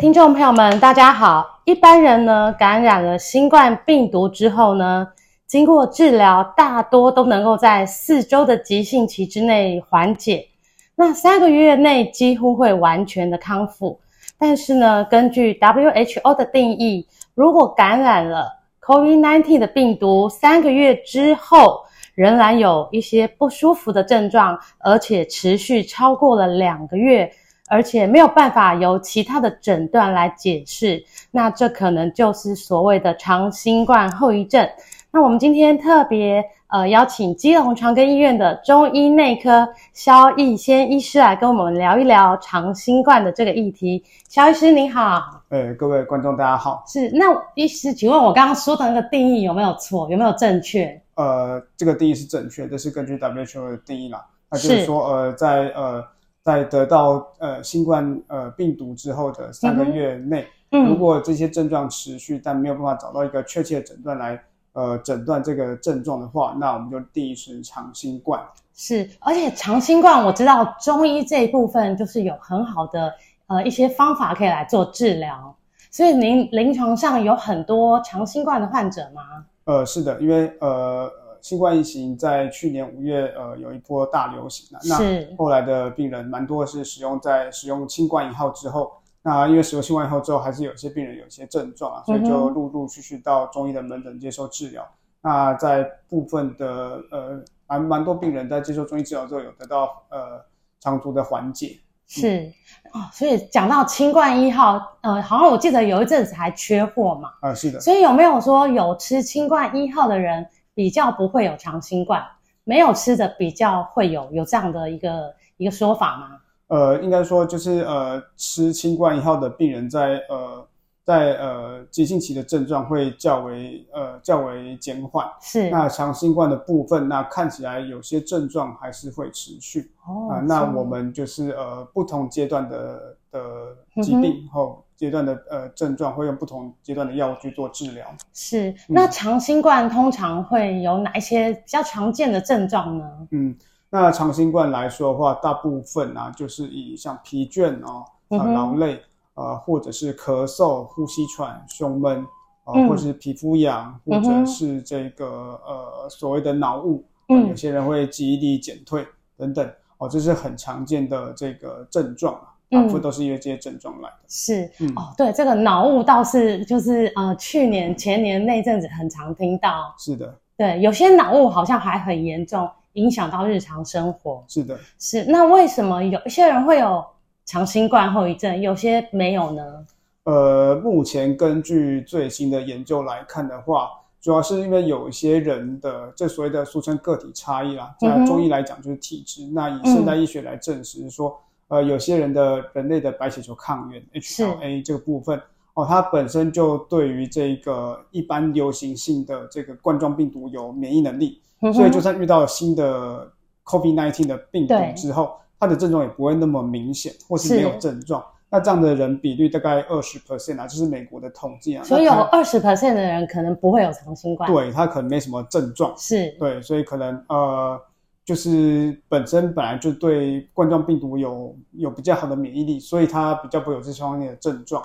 听众朋友们，大家好。一般人呢，感染了新冠病毒之后呢，经过治疗，大多都能够在四周的急性期之内缓解，那三个月内几乎会完全的康复。但是呢，根据 WHO 的定义，如果感染了 COVID-19 的病毒，三个月之后仍然有一些不舒服的症状，而且持续超过了两个月，而且没有办法由其他的诊断来解释，那这可能就是所谓的长新冠后遗症。那我们今天特别呃邀请基隆长庚医院的中医内科肖逸仙医师来跟我们聊一聊长新冠的这个议题。肖医师您好，呃，各位观众大家好。是，那医师，请问我刚刚说的那个定义有没有错？有没有正确？呃，这个定义是正确，这是根据 WHO 的定义啦。那就是说，呃，在呃在得到呃新冠呃病毒之后的三个月内，嗯，如果这些症状持续，但没有办法找到一个确切的诊断来。呃，诊断这个症状的话，那我们就定义是长新冠。是，而且长新冠我知道中医这一部分就是有很好的呃一些方法可以来做治疗，所以您临床上有很多长新冠的患者吗？呃，是的，因为呃新冠疫情在去年五月呃有一波大流行，那后来的病人蛮多是使用在使用新冠一号之后。那因为使用新冠以后之后，还是有些病人有一些症状啊，所以就陆陆续续到中医的门诊接受治疗。那在部分的呃，蛮蛮多病人在接受中医治疗之后，有得到呃长足的缓解。是哦，所以讲到新冠一号，呃，好像我记得有一阵子还缺货嘛。啊，是的。所以有没有说有吃新冠一号的人比较不会有长新冠，没有吃的比较会有，有这样的一个一个说法吗？呃，应该说就是呃，吃新冠一号的病人在呃在呃急性期的症状会较为呃较为减缓。是。那长新冠的部分，那看起来有些症状还是会持续。哦。啊、呃，那我们就是呃不同阶段的的疾病后阶段的呃症状，会用不同阶段的药物去做治疗。是。那长新冠通常会有哪一些比较常见的症状呢？嗯。那长新冠来说的话，大部分啊，就是以像疲倦哦、啊、劳累啊，或者是咳嗽、呼吸喘、胸闷啊，或者是皮肤痒，或者是这个呃所谓的脑雾，嗯，有些人会记忆力减退等等哦，这是很常见的这个症状啊，大部分都是因为这些症状来的。是，嗯，哦，对，这个脑雾倒是就是呃去年前年那阵子很常听到。是的，对，有些脑雾好像还很严重。影响到日常生活，是的，是。那为什么有一些人会有长新冠后遗症，有些没有呢？呃，目前根据最新的研究来看的话，主要是因为有一些人的这所谓的俗称个体差异啦，在中医来讲就是体质。嗯、那以现代医学来证实说，嗯、呃，有些人的人类的白血球抗原 HLA 这个部分哦，它本身就对于这个一般流行性的这个冠状病毒有免疫能力。所以，就算遇到新的 COVID-19 的病毒之后，它的症状也不会那么明显，或是没有症状。那这样的人比率大概二十 percent 啊，就是美国的统计啊。所以有二十 percent 的人可能不会有长新冠。对，他可能没什么症状。是。对，所以可能呃，就是本身本来就对冠状病毒有有比较好的免疫力，所以它比较不会有这方面的症状。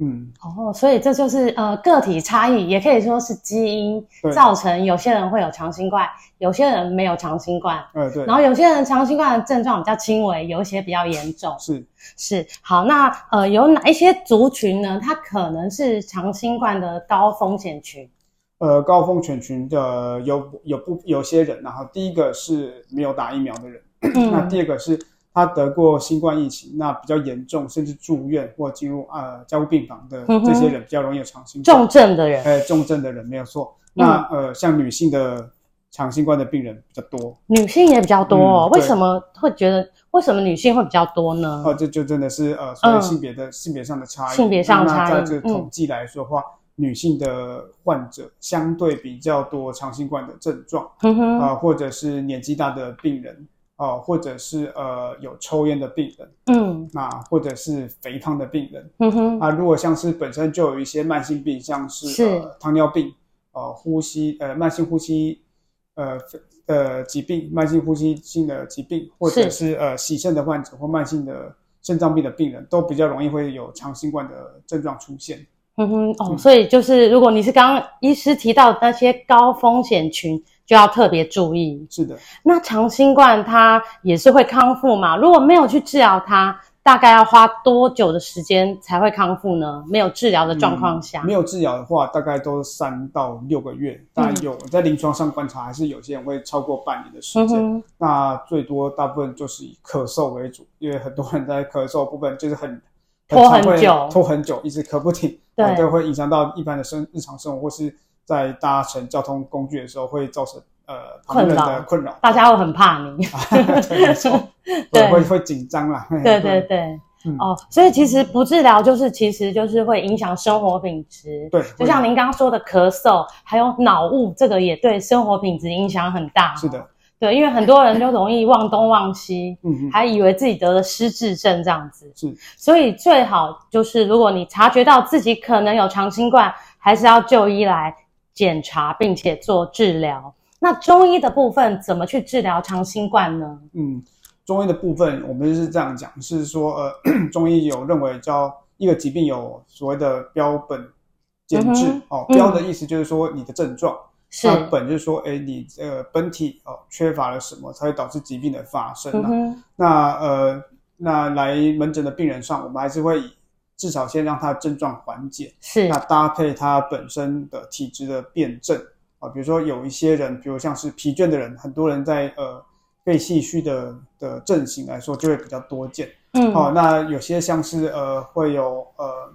嗯，哦，所以这就是呃个体差异，也可以说是基因造成有些人会有长新冠，有些人没有长新冠。嗯，对。然后有些人长新冠的症状比较轻微，有一些比较严重。是是，好，那呃有哪一些族群呢？它可能是长新冠的高风险群。呃，高风险群的有有不有些人，然后第一个是没有打疫苗的人，嗯、那第二个是。他得过新冠疫情，那比较严重，甚至住院或进入呃加护病房的这些人，比较容易有长新冠。重症的人，哎，重症的人没有错。那呃，像女性的长新冠的病人比较多，女性也比较多哦。嗯、为什么会觉得为什么女性会比较多呢？哦，这就真的是呃，所以性别的、嗯、性别上的差异。性别上的差异。那在这个统计来说的话，嗯、女性的患者相对比较多长新冠的症状，啊、呃，或者是年纪大的病人，啊、呃，或者是呃有抽烟的病人，嗯，啊或者是肥胖的病人，嗯哼，啊，如果像是本身就有一些慢性病，像是，糖尿病，呃呼吸呃慢性呼吸。呃，呃，疾病，慢性呼吸性的疾病，或者是，是呃，洗肾的患者或慢性的肾脏病的病人，都比较容易会有长新冠的症状出现。嗯哼，哦，嗯、所以就是如果你是刚刚医师提到的那些高风险群，就要特别注意。是的，那长新冠它也是会康复嘛？如果没有去治疗它。大概要花多久的时间才会康复呢？没有治疗的状况下，嗯、没有治疗的话，大概都三到六个月。大概有、嗯、在临床上观察，还是有些人会超过半年的时间。嗯、那最多大部分就是以咳嗽为主，因为很多人在咳嗽部分就是，很拖很久，拖很久，一直咳不停，对，就会影响到一般的生日常生活，或是在搭乘交通工具的时候会造成。呃，困扰的困扰，大家会很怕你，对，没错，对，会会紧张啦。对对对，嗯、哦，所以其实不治疗，就是其实就是会影响生活品质。对，就像您刚刚说的咳嗽，还有脑雾，这个也对生活品质影响很大。是的，对，因为很多人就容易忘东忘西，嗯，还以为自己得了失智症这样子。是，所以最好就是如果你察觉到自己可能有长新冠，还是要就医来检查，并且做治疗。那中医的部分怎么去治疗长新冠呢？嗯，中医的部分我们是这样讲，是说 呃，中医有认为叫一个疾病有所谓的标本兼治、嗯、哦，标的意思就是说你的症状，是、嗯、本就是说哎你呃本体哦缺乏了什么才会导致疾病的发生、啊。嗯、那呃那来门诊的病人上，我们还是会至少先让他症状缓解，是。那搭配他本身的体质的辨证。啊。比如说有一些人，比如像是疲倦的人，很多人在呃肺气虚的的症型来说就会比较多见。嗯，好、哦，那有些像是呃会有呃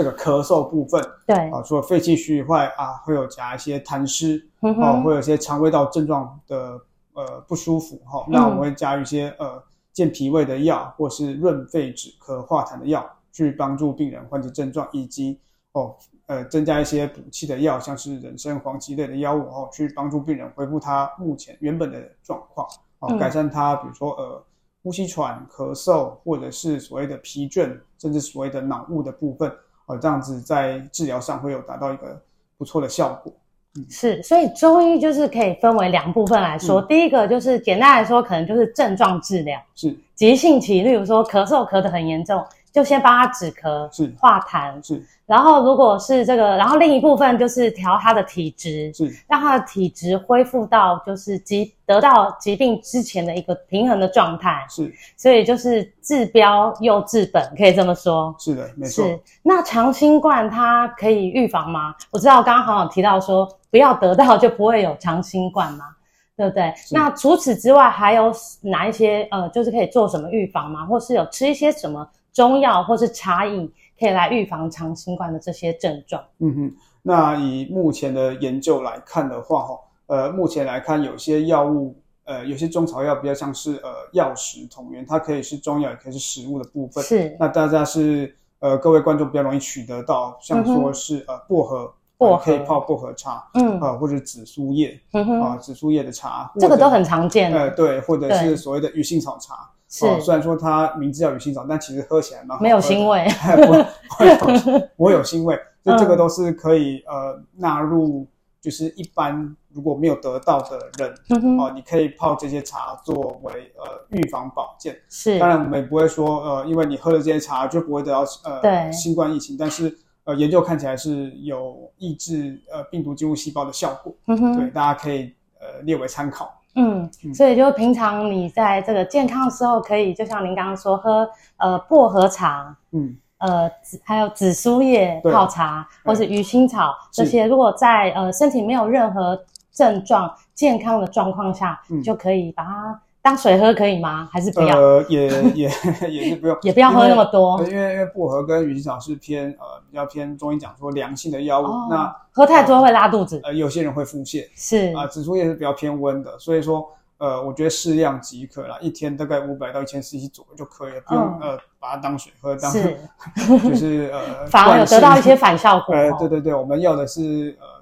这个咳嗽部分，对，啊、呃，除了肺气虚以外啊，会有夹一些痰湿，哦，会有一些肠胃道症状的呃不舒服，哈、哦，那我们会加一些呃健脾胃的药，或是润肺止咳化痰的药，去帮助病人缓解症状，以及哦。呃，增加一些补气的药，像是人参、黄芪类的药物哦，去帮助病人恢复他目前原本的状况，哦，嗯、改善他比如说呃呼吸喘、咳嗽，或者是所谓的疲倦，甚至所谓的脑雾的部分，哦，这样子在治疗上会有达到一个不错的效果。嗯，是，所以中医就是可以分为两部分来说，嗯、第一个就是简单来说，可能就是症状治疗，是急性期，例如说咳嗽咳得很严重。就先帮他止咳，是化痰，是。然后如果是这个，然后另一部分就是调他的体质，是让他的体质恢复到就是疾得到疾病之前的一个平衡的状态，是。所以就是治标又治本，可以这么说。是的，没错。是。那长新冠它可以预防吗？我知道刚刚好像提到说不要得到就不会有长新冠嘛，对不对？那除此之外还有哪一些呃，就是可以做什么预防吗？或是有吃一些什么？中药或是茶饮可以来预防长新冠的这些症状。嗯哼，那以目前的研究来看的话，哈，呃，目前来看有些药物，呃，有些中草药比较像是呃药食同源，它可以是中药，也可以是食物的部分。是。那大家是呃各位观众比较容易取得到，像说是、嗯、呃薄荷，薄荷可以泡薄荷茶，嗯，啊、呃、或者紫苏叶，嗯哼，啊紫苏叶的茶，这个都很常见。呃，对，或者是所谓的鱼腥草茶。是、哦，虽然说它名字叫鱼腥草，但其实喝起来蛮好喝，没有腥味，不会有腥味。就这个都是可以呃纳入，就是一般如果没有得到的人，嗯、哦，你可以泡这些茶作为呃预防保健。是，当然我们也不会说呃，因为你喝了这些茶就不会得到呃对新冠疫情，但是呃研究看起来是有抑制呃病毒进入细胞的效果。对，大家可以呃列为参考。嗯，所以就平常你在这个健康的时候，可以就像您刚刚说，喝呃薄荷茶，嗯，呃紫还有紫苏叶泡茶，或是鱼腥草这些，如果在呃身体没有任何症状、健康的状况下，嗯，就可以把它当水喝可以吗？还是不要？呃，也也 也是不用，也不要喝那么多。因为因为薄荷跟鱼腥草是偏呃比较偏中医讲说凉性的药物，哦、那喝太多会拉肚子。呃，有些人会腹泻。是啊，紫苏叶是比较偏温的，所以说呃，我觉得适量即可啦，一天大概五百到一千 CC 左右就可以了，不用、嗯、呃把它当水喝，当是 就是呃 反而有得到一些反效果。呃，对对对，我们要的是呃。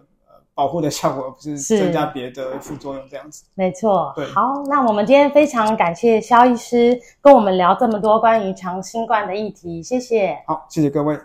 保护的效果，而不是增加别的副作用，这样子。没错。对。好，那我们今天非常感谢肖医师跟我们聊这么多关于长新冠的议题，谢谢。好，谢谢各位。